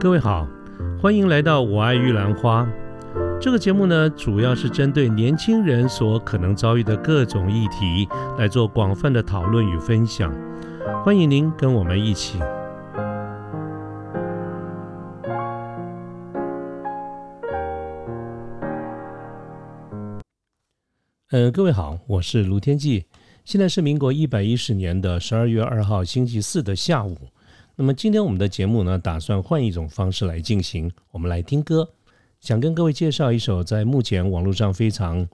各位好，欢迎来到《我爱玉兰花》这个节目呢，主要是针对年轻人所可能遭遇的各种议题来做广泛的讨论与分享。欢迎您跟我们一起。嗯，各位好，我是卢天记。现在是民国一百一十年的十二月二号星期四的下午。那么今天我们的节目呢，打算换一种方式来进行。我们来听歌，想跟各位介绍一首在目前网络上非常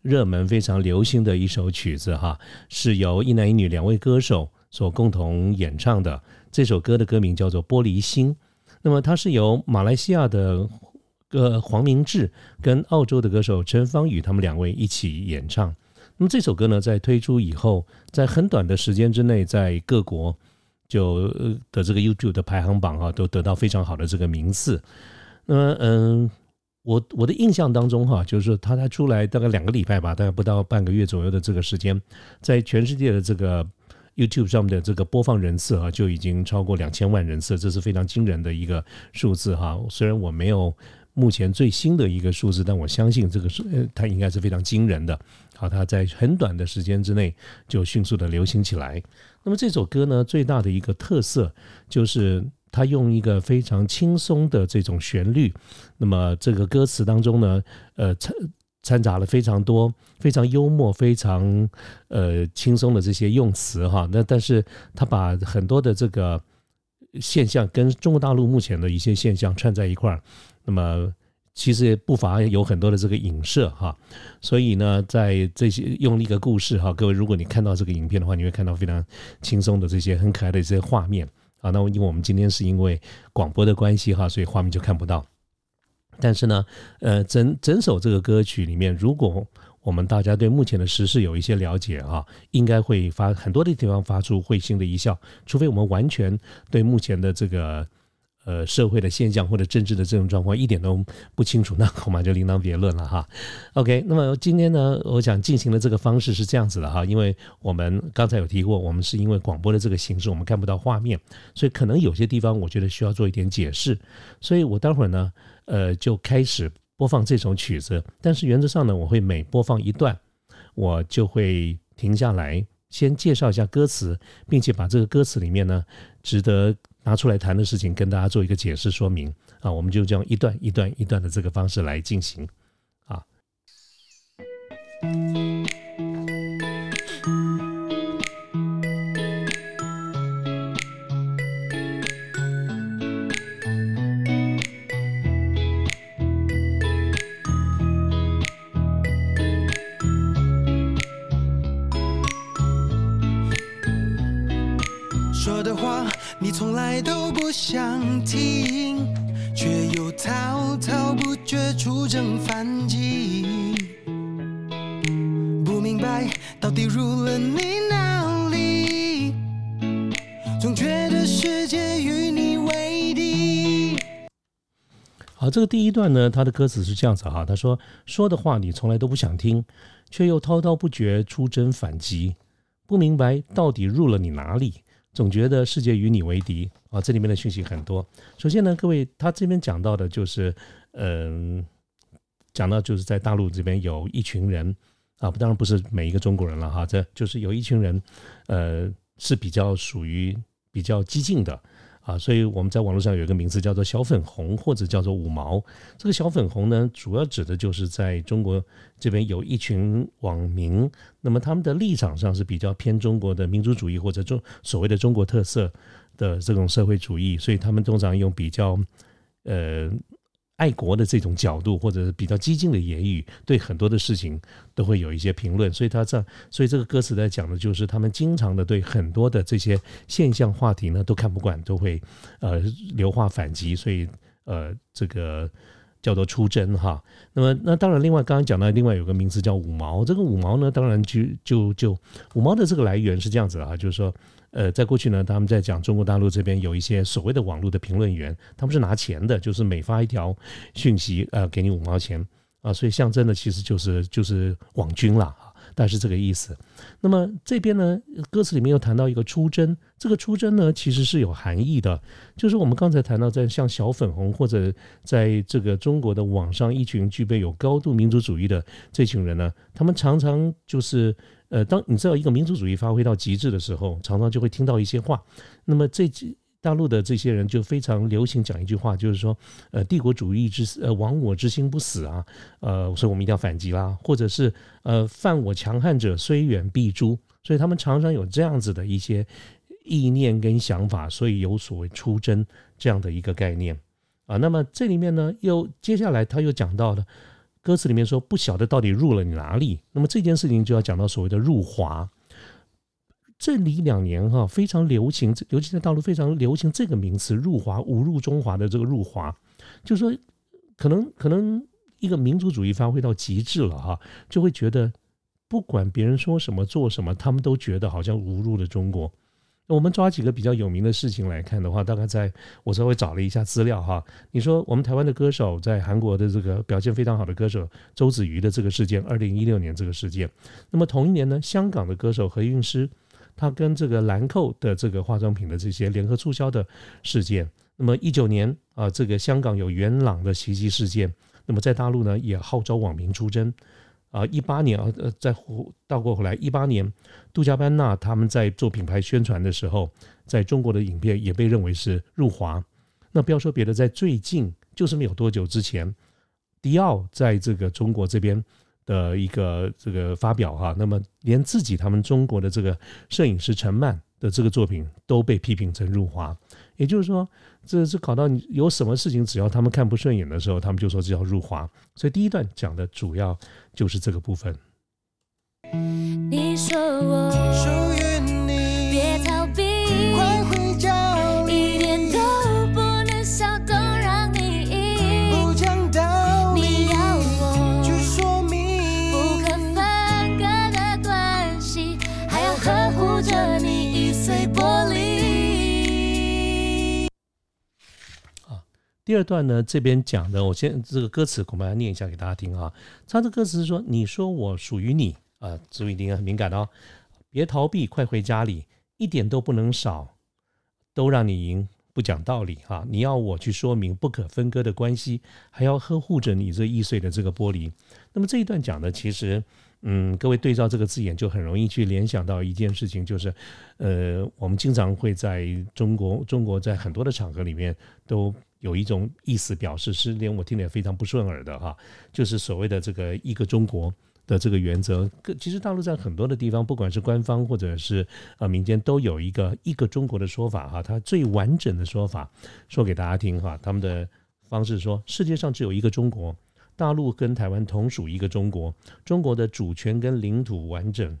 热门、非常流行的一首曲子哈，是由一男一女两位歌手所共同演唱的。这首歌的歌名叫做《玻璃心》。那么它是由马来西亚的呃黄明志跟澳洲的歌手陈芳宇他们两位一起演唱。那么这首歌呢，在推出以后，在很短的时间之内，在各国。就的这个 YouTube 的排行榜啊，都得到非常好的这个名次。那么，嗯，我我的印象当中哈，就是说他才出来大概两个礼拜吧，大概不到半个月左右的这个时间，在全世界的这个 YouTube 上面的这个播放人次啊，就已经超过两千万人次，这是非常惊人的一个数字哈。虽然我没有目前最新的一个数字，但我相信这个是它应该是非常惊人的。好，它在很短的时间之内就迅速的流行起来。那么这首歌呢，最大的一个特色就是它用一个非常轻松的这种旋律。那么这个歌词当中呢，呃，掺掺杂了非常多非常幽默、非常呃轻松的这些用词哈。那但是它把很多的这个现象跟中国大陆目前的一些现象串在一块儿。那么其实不乏有很多的这个影射哈，所以呢，在这些用一个故事哈，各位如果你看到这个影片的话，你会看到非常轻松的这些很可爱的这些画面啊。那因为我们今天是因为广播的关系哈，所以画面就看不到。但是呢，呃，整整首这个歌曲里面，如果我们大家对目前的时事有一些了解啊，应该会发很多的地方发出会心的一笑，除非我们完全对目前的这个。呃，社会的现象或者政治的这种状况一点都不清楚，那恐怕就另当别论了哈。OK，那么今天呢，我想进行的这个方式是这样子的哈，因为我们刚才有提过，我们是因为广播的这个形式，我们看不到画面，所以可能有些地方我觉得需要做一点解释，所以我待会儿呢，呃，就开始播放这首曲子，但是原则上呢，我会每播放一段，我就会停下来，先介绍一下歌词，并且把这个歌词里面呢，值得。拿出来谈的事情，跟大家做一个解释说明。啊，我们就这样一段一段一段的这个方式来进行。你从来都不想听，却又滔滔不绝出征反击。不明白到底入了你哪里，总觉得世界与你为敌。好，这个第一段呢，他的歌词是这样子哈，他说说的话你从来都不想听，却又滔滔不绝出征反击。不明白到底入了你哪里。总觉得世界与你为敌啊！这里面的讯息很多。首先呢，各位，他这边讲到的就是，嗯，讲到就是在大陆这边有一群人啊，当然不是每一个中国人了哈，这就是有一群人，呃，是比较属于比较激进的。啊，所以我们在网络上有一个名字叫做“小粉红”或者叫做“五毛”。这个“小粉红”呢，主要指的就是在中国这边有一群网民，那么他们的立场上是比较偏中国的民族主义或者中所谓的中国特色的这种社会主义，所以他们通常用比较呃。爱国的这种角度，或者是比较激进的言语，对很多的事情都会有一些评论。所以他这，所以这个歌词在讲的就是他们经常的对很多的这些现象话题呢都看不惯，都会呃流话反击。所以呃这个叫做出征哈。那么那当然，另外刚刚讲到另外有个名词叫五毛。这个五毛呢，当然就就就五毛的这个来源是这样子啊，就是说。呃，在过去呢，他们在讲中国大陆这边有一些所谓的网络的评论员，他们是拿钱的，就是每发一条讯息，呃，给你五毛钱啊，所以象征的其实就是就是网军啦。大概是这个意思。那么这边呢，歌词里面又谈到一个出征，这个出征呢其实是有含义的，就是我们刚才谈到，在像小粉红或者在这个中国的网上，一群具备有高度民族主义的这群人呢，他们常常就是呃，当你知道一个民族主义发挥到极致的时候，常常就会听到一些话。那么这几。大陆的这些人就非常流行讲一句话，就是说，呃，帝国主义之呃亡我之心不死啊，呃，所以我们一定要反击啦，或者是呃犯我强悍者虽远必诛，所以他们常常有这样子的一些意念跟想法，所以有所谓出征这样的一个概念啊。那么这里面呢，又接下来他又讲到了歌词里面说，不晓得到底入了哪里，那么这件事情就要讲到所谓的入华。这里两年哈非常流行，尤其在大陆非常流行这个名词“入华”，误入中华的这个“入华”，就是说，可能可能一个民族主义发挥到极致了哈，就会觉得不管别人说什么做什么，他们都觉得好像误入了中国。我们抓几个比较有名的事情来看的话，大概在我稍微找了一下资料哈。你说我们台湾的歌手在韩国的这个表现非常好的歌手周子瑜的这个事件，二零一六年这个事件，那么同一年呢，香港的歌手何韵诗。他跟这个兰蔻的这个化妆品的这些联合促销的事件，那么一九年啊，这个香港有元朗的袭击事件，那么在大陆呢也号召网民出征，啊，一八年啊，呃，再倒过回来，一八年杜嘉班纳他们在做品牌宣传的时候，在中国的影片也被认为是入华。那不要说别的，在最近就是没有多久之前，迪奥在这个中国这边。的一个这个发表哈，那么连自己他们中国的这个摄影师陈曼的这个作品都被批评成入华，也就是说，这是搞到你有什么事情，只要他们看不顺眼的时候，他们就说这叫入华。所以第一段讲的主要就是这个部分。你说我第二段呢，这边讲的，我先这个歌词恐怕要念一下给大家听啊。他的歌词是说：“你说我属于你啊，注意听，很敏感哦，别逃避，快回家里，一点都不能少，都让你赢，不讲道理哈。你要我去说明不可分割的关系，还要呵护着你这易碎的这个玻璃。那么这一段讲的，其实。”嗯，各位对照这个字眼，就很容易去联想到一件事情，就是，呃，我们经常会在中国，中国在很多的场合里面都有一种意思表示，是连我听得也非常不顺耳的哈，就是所谓的这个一个中国的这个原则。其实大陆在很多的地方，不管是官方或者是呃民间，都有一个一个中国的说法哈，它最完整的说法说给大家听哈，他们的方式说，世界上只有一个中国。大陆跟台湾同属一个中国，中国的主权跟领土完整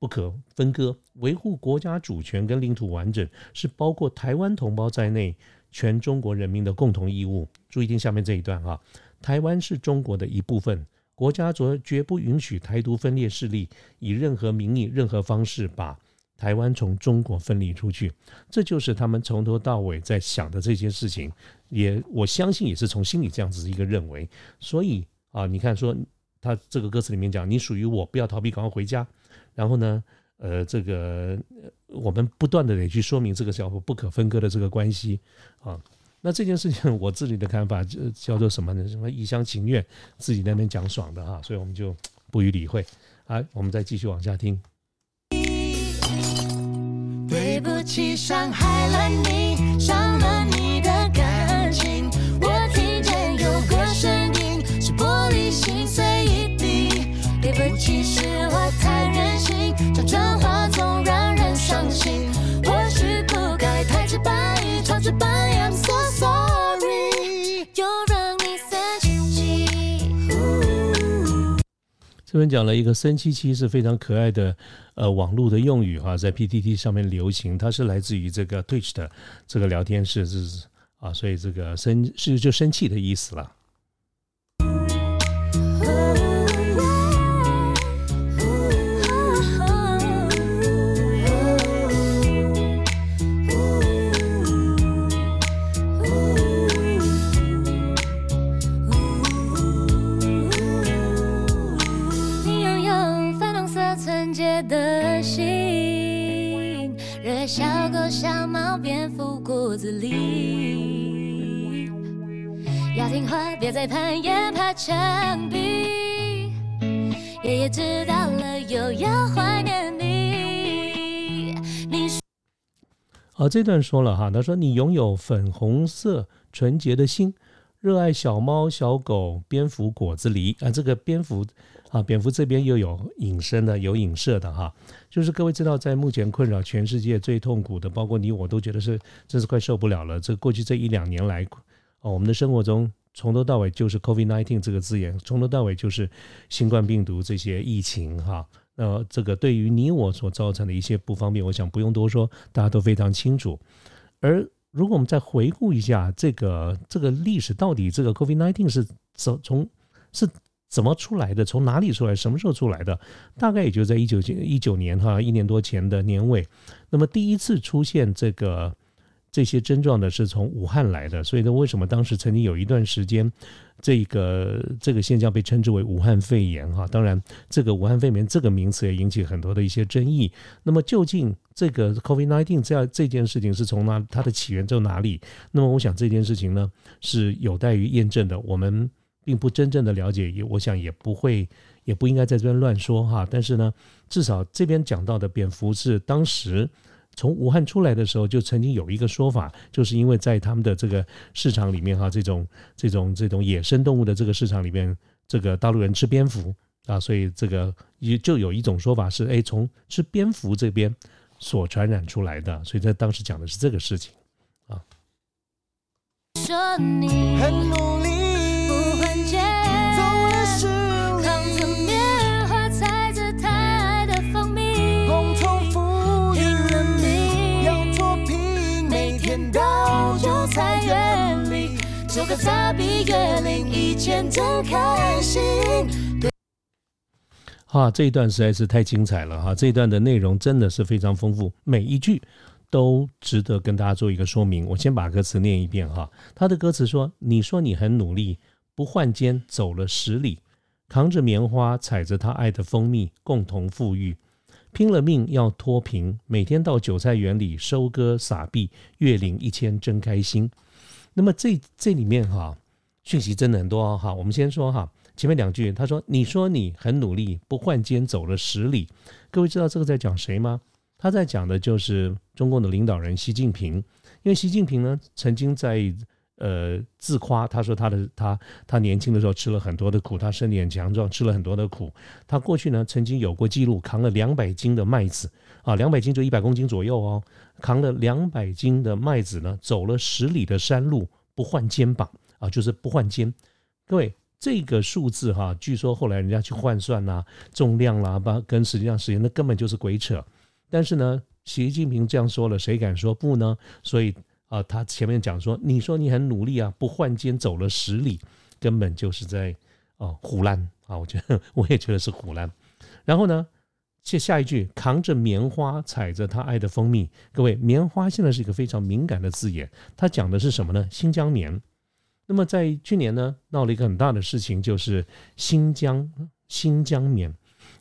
不可分割，维护国家主权跟领土完整是包括台湾同胞在内全中国人民的共同义务。注意听下面这一段哈，台湾是中国的一部分，国家绝绝不允许台独分裂势力以任何名义、任何方式把。台湾从中国分离出去，这就是他们从头到尾在想的这些事情，也我相信也是从心里这样子一个认为。所以啊，你看说他这个歌词里面讲，你属于我，不要逃避，赶快回家。然后呢，呃，这个我们不断的得去说明这个叫不可分割的这个关系啊。那这件事情 我自己的看法就叫做什么呢？什么一厢情愿，自己那边讲爽的哈，所以我们就不予理会。啊，我们再继续往下听。对不起，伤害了你，伤了你的这边讲了一个生气气是非常可爱的。呃，网络的用语哈，在 PTT 上面流行，它是来自于这个 Twitch 的这个聊天室，是啊，所以这个生是就生气的意思了。这段说了哈，他说你拥有粉红色纯洁的心，热爱小猫、小狗、蝙蝠、果子狸啊，这个蝙蝠啊，蝙蝠这边又有引申的，有影射的哈，就是各位知道，在目前困扰全世界最痛苦的，包括你我都觉得是真是快受不了了。这过去这一两年来，哦，我们的生活中从头到尾就是 COVID-19 这个字眼，从头到尾就是新冠病毒这些疫情哈。呃，这个对于你我所造成的一些不方便，我想不用多说，大家都非常清楚。而如果我们再回顾一下这个这个历史，到底这个 COVID-19 是怎从是怎么出来的？从哪里出来？什么时候出来的？大概也就在一九一九年哈，一年多前的年尾。那么第一次出现这个这些症状的是从武汉来的，所以呢，为什么当时曾经有一段时间，这个这个现象被称之为武汉肺炎哈？当然，这个武汉肺炎这个名词也引起很多的一些争议。那么究竟这个 COVID-19 这样这件事情是从哪它的起源在哪里？那么我想这件事情呢是有待于验证的，我们并不真正的了解，也我想也不会也不应该在这边乱说哈。但是呢，至少这边讲到的蝙蝠是当时。从武汉出来的时候，就曾经有一个说法，就是因为在他们的这个市场里面哈，这种这种这种野生动物的这个市场里面，这个大陆人吃蝙蝠啊，所以这个也就有一种说法是，哎，从吃蝙蝠这边所传染出来的，所以在当时讲的是这个事情啊。说你很努力，收割草比月领一千真开心。啊，这一段实在是太精彩了哈！这一段的内容真的是非常丰富，每一句都值得跟大家做一个说明。我先把歌词念一遍哈。他的歌词说：“你说你很努力，不换肩走了十里，扛着棉花，采着他爱的蜂蜜，共同富裕，拼了命要脱贫，每天到韭菜园里收割撒币，月领一千真开心。”那么这这里面哈，讯息真的很多哦哈。我们先说哈，前面两句，他说：“你说你很努力，不换肩走了十里。”各位知道这个在讲谁吗？他在讲的就是中共的领导人习近平。因为习近平呢，曾经在呃自夸，他说他的他他年轻的时候吃了很多的苦，他身体很强壮，吃了很多的苦。他过去呢，曾经有过记录，扛了两百斤的麦子啊，两百斤就一百公斤左右哦，扛了两百斤的麦子呢，走了十里的山路，不换肩膀啊，就是不换肩。各位，这个数字哈，据说后来人家去换算啦、重量啦，把跟实际上时间，那根本就是鬼扯。但是呢，习近平这样说了，谁敢说不呢？所以啊、他前面讲说，你说你很努力啊，不换肩走了十里，根本就是在哦胡乱啊！我觉得我也觉得是胡乱。然后呢，下下一句，扛着棉花，采着他爱的蜂蜜。各位，棉花现在是一个非常敏感的字眼，它讲的是什么呢？新疆棉。那么在去年呢，闹了一个很大的事情，就是新疆新疆棉。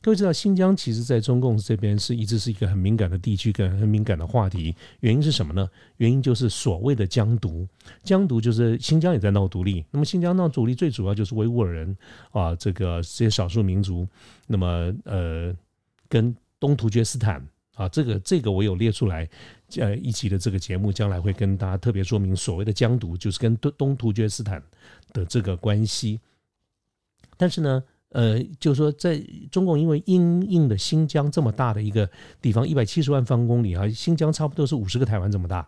各位知道，新疆其实在中共这边是一直是一个很敏感的地区，跟很敏感的话题。原因是什么呢？原因就是所谓的疆独。疆独就是新疆也在闹独立。那么新疆闹独立最主要就是维吾尔人啊，这个这些少数民族。那么呃，跟东突厥斯坦啊，这个这个我有列出来，呃，一期的这个节目将来会跟大家特别说明所谓的疆独，就是跟东东突厥斯坦的这个关系。但是呢，呃，就是说，在中共因为因应的新疆这么大的一个地方，一百七十万方公里啊，新疆差不多是五十个台湾这么大，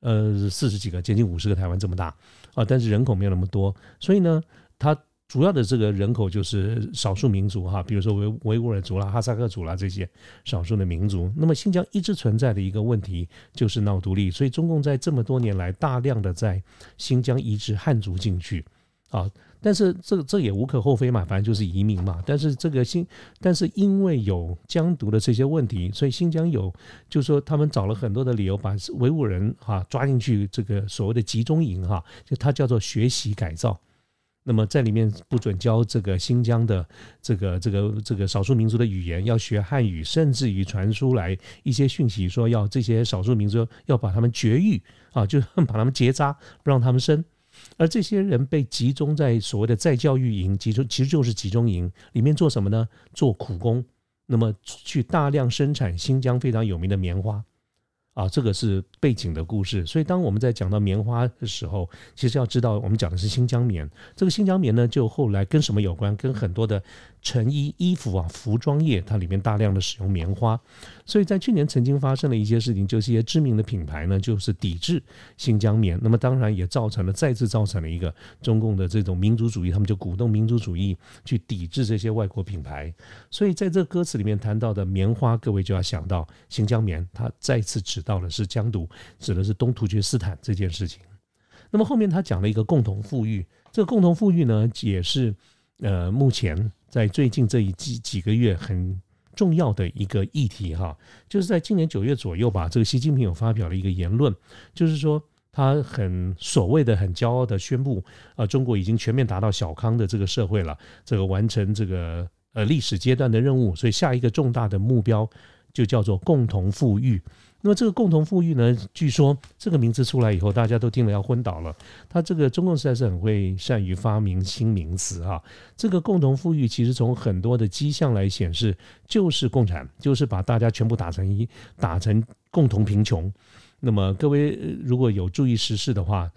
呃，四十几个，接近五十个台湾这么大啊，但是人口没有那么多，所以呢，它主要的这个人口就是少数民族哈，比如说维维吾尔族啦、哈萨克族啦这些少数的民族。那么新疆一直存在的一个问题就是闹独立，所以中共在这么多年来大量的在新疆移植汉族进去啊。但是这这也无可厚非嘛，反正就是移民嘛。但是这个新，但是因为有疆独的这些问题，所以新疆有，就是说他们找了很多的理由，把维吾人哈、抓进去这个所谓的集中营哈、就它叫做学习改造。那么在里面不准教这个新疆的这个这个这个少数民族的语言，要学汉语，甚至于传出来一些讯息，说要这些少数民族要把他们绝育啊，就 把他们结扎，不让他们生。而这些人被集中在所谓的再教育营，集中其实就是集中营里面做什么呢？做苦工，那么去大量生产新疆非常有名的棉花。啊，这个是背景的故事，所以当我们在讲到棉花的时候，其实要知道我们讲的是新疆棉。这个新疆棉呢，就后来跟什么有关？跟很多的成衣、衣服啊、服装业，它里面大量的使用棉花。所以在去年曾经发生了一些事情，就是一些知名的品牌呢，就是抵制新疆棉。那么当然也造成了再次造成了一个中共的这种民族主义，他们就鼓动民族主义去抵制这些外国品牌。所以在这歌词里面谈到的棉花，各位就要想到新疆棉，它再次指。到的是疆独，指的是东突厥斯坦这件事情。那么后面他讲了一个共同富裕，这个共同富裕呢，也是呃目前在最近这一几几个月很重要的一个议题哈。就是在今年九月左右吧，这个习近平有发表了一个言论，就是说他很所谓的很骄傲的宣布，啊，中国已经全面达到小康的这个社会了，这个完成这个呃历史阶段的任务，所以下一个重大的目标就叫做共同富裕。那么这个共同富裕呢？据说这个名字出来以后，大家都听了要昏倒了。他这个中共实在是很会善于发明新名词啊。这个共同富裕其实从很多的迹象来显示，就是共产，就是把大家全部打成一，打成共同贫穷。那么各位如果有注意时事的话，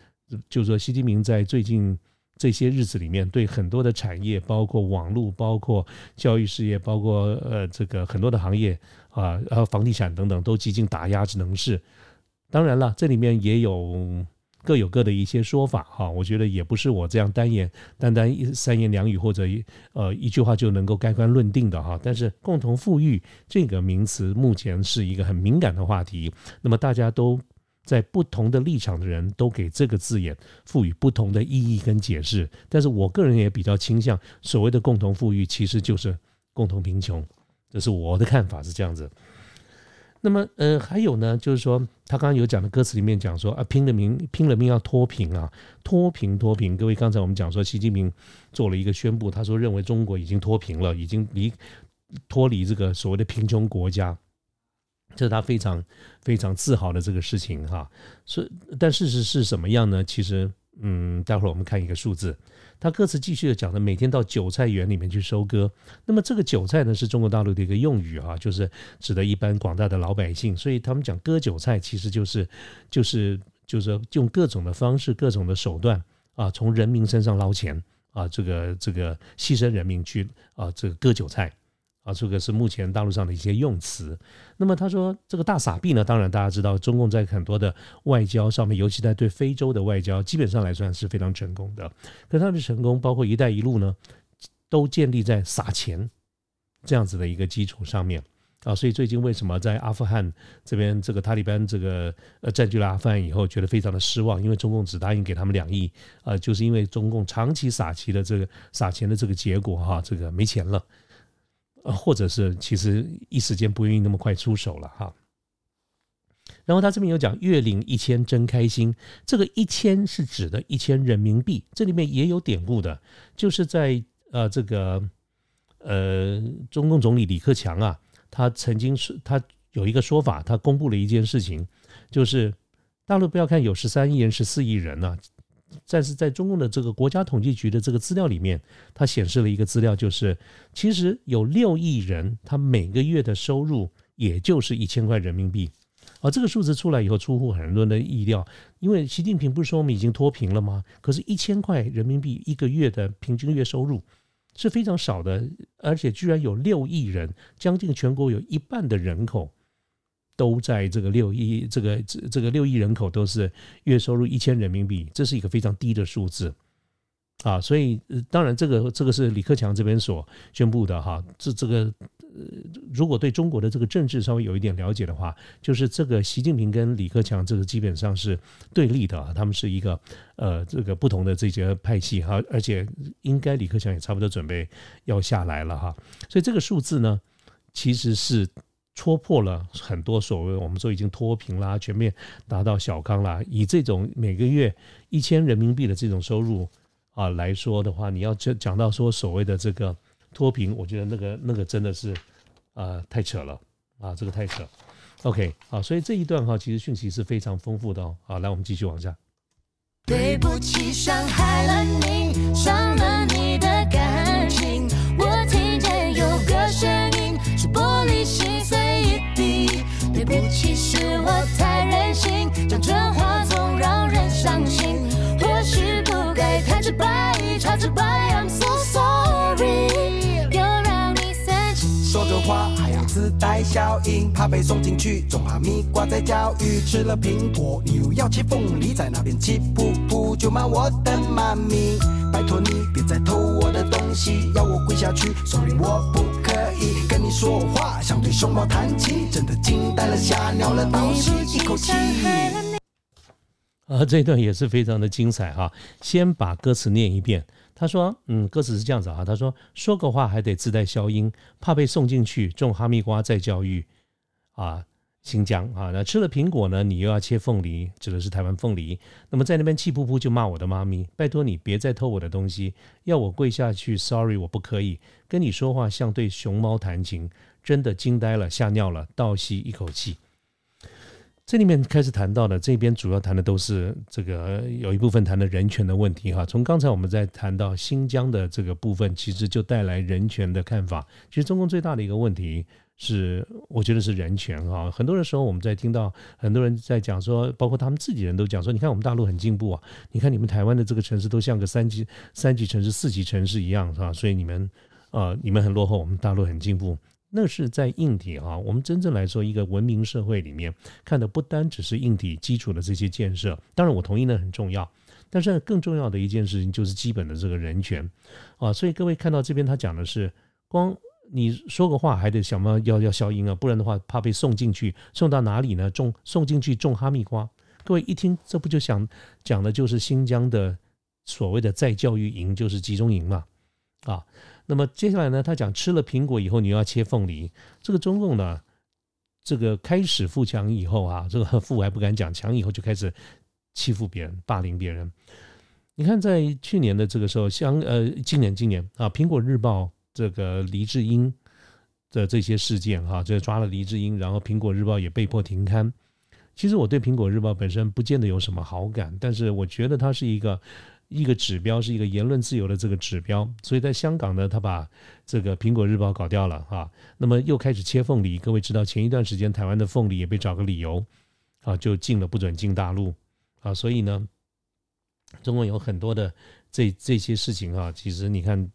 就说习近平在最近这些日子里面，对很多的产业，包括网络，包括教育事业，包括呃这个很多的行业。啊，呃房地产等等都几近打压之能事。当然了，这里面也有各有各的一些说法哈。我觉得也不是我这样单言单单三言两语或者一呃一句话就能够盖棺论定的哈。但是共同富裕这个名词目前是一个很敏感的话题，那么大家都在不同的立场的人都给这个字眼赋予不同的意义跟解释。但是我个人也比较倾向所谓的共同富裕其实就是共同贫穷。这是我的看法是这样子，那么呃还有呢，就是说他刚刚有讲的歌词里面讲说啊拼了命拼了命要脱贫啊脱贫脱贫，各位刚才我们讲说习近平做了一个宣布，他说认为中国已经脱贫了，已经离脱离这个所谓的贫穷国家，这是他非常非常自豪的这个事情哈。所以但事实是什么样呢？其实嗯，待会儿我们看一个数字。他歌词继续的讲的，每天到韭菜园里面去收割。那么这个韭菜呢，是中国大陆的一个用语哈，就是指的一般广大的老百姓。所以他们讲割韭菜，其实就是就是就是用各种的方式、各种的手段啊，从人民身上捞钱啊，这个这个牺牲人民去啊，这个割韭菜。啊，这个是目前大陆上的一些用词。那么他说这个大撒币呢，当然大家知道，中共在很多的外交上面，尤其在对非洲的外交，基本上来算是非常成功的。可他的成功，包括“一带一路”呢，都建立在撒钱这样子的一个基础上面啊。所以最近为什么在阿富汗这边，这个塔利班这个呃占据了阿富汗以后，觉得非常的失望，因为中共只答应给他们两亿呃，就是因为中共长期撒钱的这个撒钱的这个结果哈，这个没钱了。呃，或者是其实一时间不愿意那么快出手了哈。然后他这边有讲月领一千真开心，这个一千是指的一千人民币，这里面也有典故的，就是在呃这个呃中共总理李克强啊，他曾经是他有一个说法，他公布了一件事情，就是大陆不要看有十三亿人、十四亿人呢。但是在中共的这个国家统计局的这个资料里面，它显示了一个资料，就是其实有六亿人，他每个月的收入也就是一千块人民币。而这个数字出来以后，出乎很多人的意料，因为习近平不是说我们已经脱贫了吗？可是，一千块人民币一个月的平均月收入是非常少的，而且居然有六亿人，将近全国有一半的人口。都在这个六亿，这个这这个六亿人口都是月收入一千人民币，这是一个非常低的数字啊！所以当然，这个这个是李克强这边所宣布的哈。这这个呃，如果对中国的这个政治稍微有一点了解的话，就是这个习近平跟李克强这个基本上是对立的，他们是一个呃这个不同的这些派系哈。而且应该李克强也差不多准备要下来了哈。所以这个数字呢，其实是。戳破了很多所谓我们说已经脱贫啦，全面达到小康啦，以这种每个月一千人民币的这种收入啊来说的话，你要讲讲到说所谓的这个脱贫，我觉得那个那个真的是啊太扯了啊，这个太扯。OK，好，所以这一段哈，其实讯息是非常丰富的哦。好，来我们继续往下。对不起，伤害了你，伤了自带效应，怕被送进去，种哈密瓜在教育。吃了苹果，你又要切凤梨，在那边气噗噗就骂我的妈咪。拜托你别再偷我的东西，要我跪下去，sorry 我不可以跟你说话，想对熊猫弹琴，真的惊呆了，吓尿了，倒吸一口气。啊，这段也是非常的精彩哈。先把歌词念一遍。他说：“嗯，歌词是这样子啊。他说说个话还得自带消音，怕被送进去种哈密瓜再教育啊，新疆啊。那吃了苹果呢，你又要切凤梨，指的是台湾凤梨。那么在那边气噗噗就骂我的妈咪，拜托你别再偷我的东西，要我跪下去，sorry，我不可以跟你说话，像对熊猫弹琴，真的惊呆了，吓尿了，倒吸一口气。”这里面开始谈到的，这边主要谈的都是这个有一部分谈的人权的问题哈。从刚才我们在谈到新疆的这个部分，其实就带来人权的看法。其实中共最大的一个问题是，我觉得是人权哈。很多的时候我们在听到很多人在讲说，包括他们自己人都讲说，你看我们大陆很进步啊，你看你们台湾的这个城市都像个三级三级城市、四级城市一样是吧？所以你们呃你们很落后，我们大陆很进步。那是在硬体啊，我们真正来说，一个文明社会里面看的不单只是硬体基础的这些建设，当然我同意那很重要，但是更重要的一件事情就是基本的这个人权啊。所以各位看到这边他讲的是，光你说个话还得想办法要要消音啊，不然的话怕被送进去，送到哪里呢？种送进去种哈密瓜。各位一听，这不就想讲的就是新疆的所谓的再教育营，就是集中营嘛啊。那么接下来呢？他讲吃了苹果以后，你又要切凤梨。这个中共呢，这个开始富强以后啊，这个富还不敢讲，强以后就开始欺负别人、霸凌别人。你看，在去年的这个时候，像呃，今年今年啊，《苹果日报》这个黎智英的这些事件哈，就抓了黎智英，然后《苹果日报》也被迫停刊。其实我对《苹果日报》本身不见得有什么好感，但是我觉得它是一个。一个指标是一个言论自由的这个指标，所以在香港呢，他把这个《苹果日报》搞掉了哈，那么又开始切凤梨。各位知道，前一段时间台湾的凤梨也被找个理由啊，就禁了，不准进大陆啊。所以呢，中国有很多的这这些事情啊，其实你看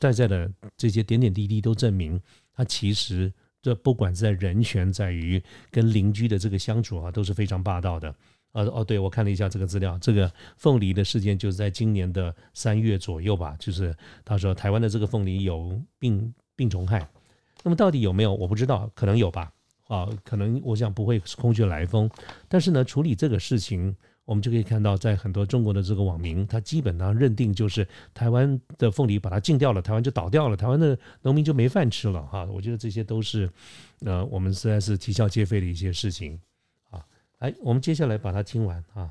在在的这些点点滴滴都证明，它其实这不管在人权，在于跟邻居的这个相处啊，都是非常霸道的。呃哦，对，我看了一下这个资料，这个凤梨的事件就是在今年的三月左右吧，就是他说台湾的这个凤梨有病病虫害，那么到底有没有我不知道，可能有吧，啊，可能我想不会空穴来风，但是呢，处理这个事情，我们就可以看到，在很多中国的这个网民，他基本上认定就是台湾的凤梨把它禁掉了，台湾就倒掉了，台湾的农民就没饭吃了哈，我觉得这些都是呃，我们实在是啼笑皆非的一些事情。来，我们接下来把它听完啊。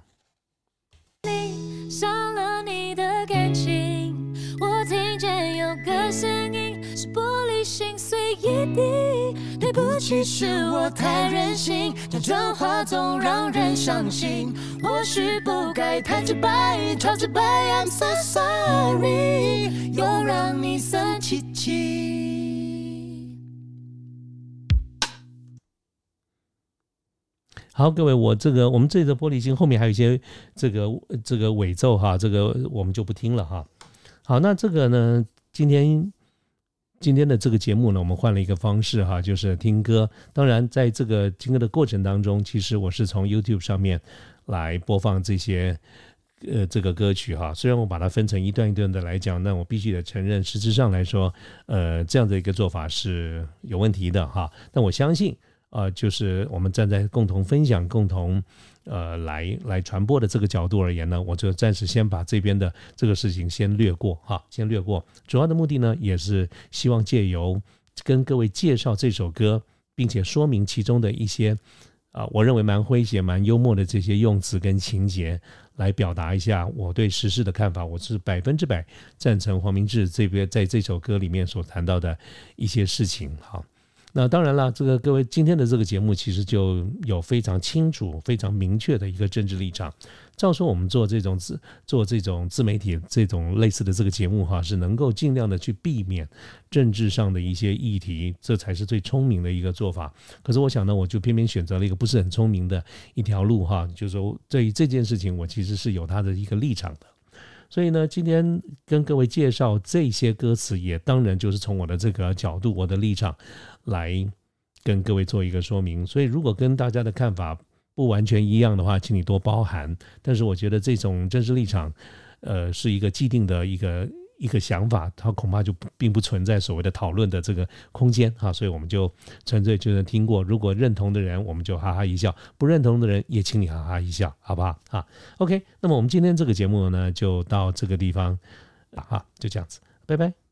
你伤了你的感情，我听见有个声音，是玻璃心碎一地。对不起，是我太任性，讲真话总让人伤心。或许不该太直白，超直白。I'm so sorry，又让你生气气。好，各位，我这个我们这个玻璃心后面还有一些这个这个尾奏哈，这个我们就不听了哈。好，那这个呢，今天今天的这个节目呢，我们换了一个方式哈，就是听歌。当然，在这个听歌的过程当中，其实我是从 YouTube 上面来播放这些呃这个歌曲哈。虽然我把它分成一段一段的来讲，那我必须得承认，实质上来说，呃，这样的一个做法是有问题的哈。但我相信。呃，就是我们站在共同分享、共同呃来来传播的这个角度而言呢，我就暂时先把这边的这个事情先略过哈，先略过。主要的目的呢，也是希望借由跟各位介绍这首歌，并且说明其中的一些啊，我认为蛮诙谐、蛮幽默的这些用词跟情节，来表达一下我对时事的看法。我是百分之百赞成黄明志这边在这首歌里面所谈到的一些事情。好。那当然了，这个各位今天的这个节目其实就有非常清楚、非常明确的一个政治立场。照说我们做这种自做这种自媒体这种类似的这个节目哈，是能够尽量的去避免政治上的一些议题，这才是最聪明的一个做法。可是我想呢，我就偏偏选择了一个不是很聪明的一条路哈，就是说对于这件事情，我其实是有他的一个立场的。所以呢，今天跟各位介绍这些歌词，也当然就是从我的这个角度、我的立场来跟各位做一个说明。所以，如果跟大家的看法不完全一样的话，请你多包涵。但是，我觉得这种真实立场，呃，是一个既定的一个。一个想法，它恐怕就并不存在所谓的讨论的这个 空间哈，所以我们就纯粹就是听过。如果认同的人，我们就哈哈一笑；不认同的人，也请你哈哈一笑，好不好？啊，OK。那么我们今天这个节目呢，就到这个地方，啊，就这样子，拜拜。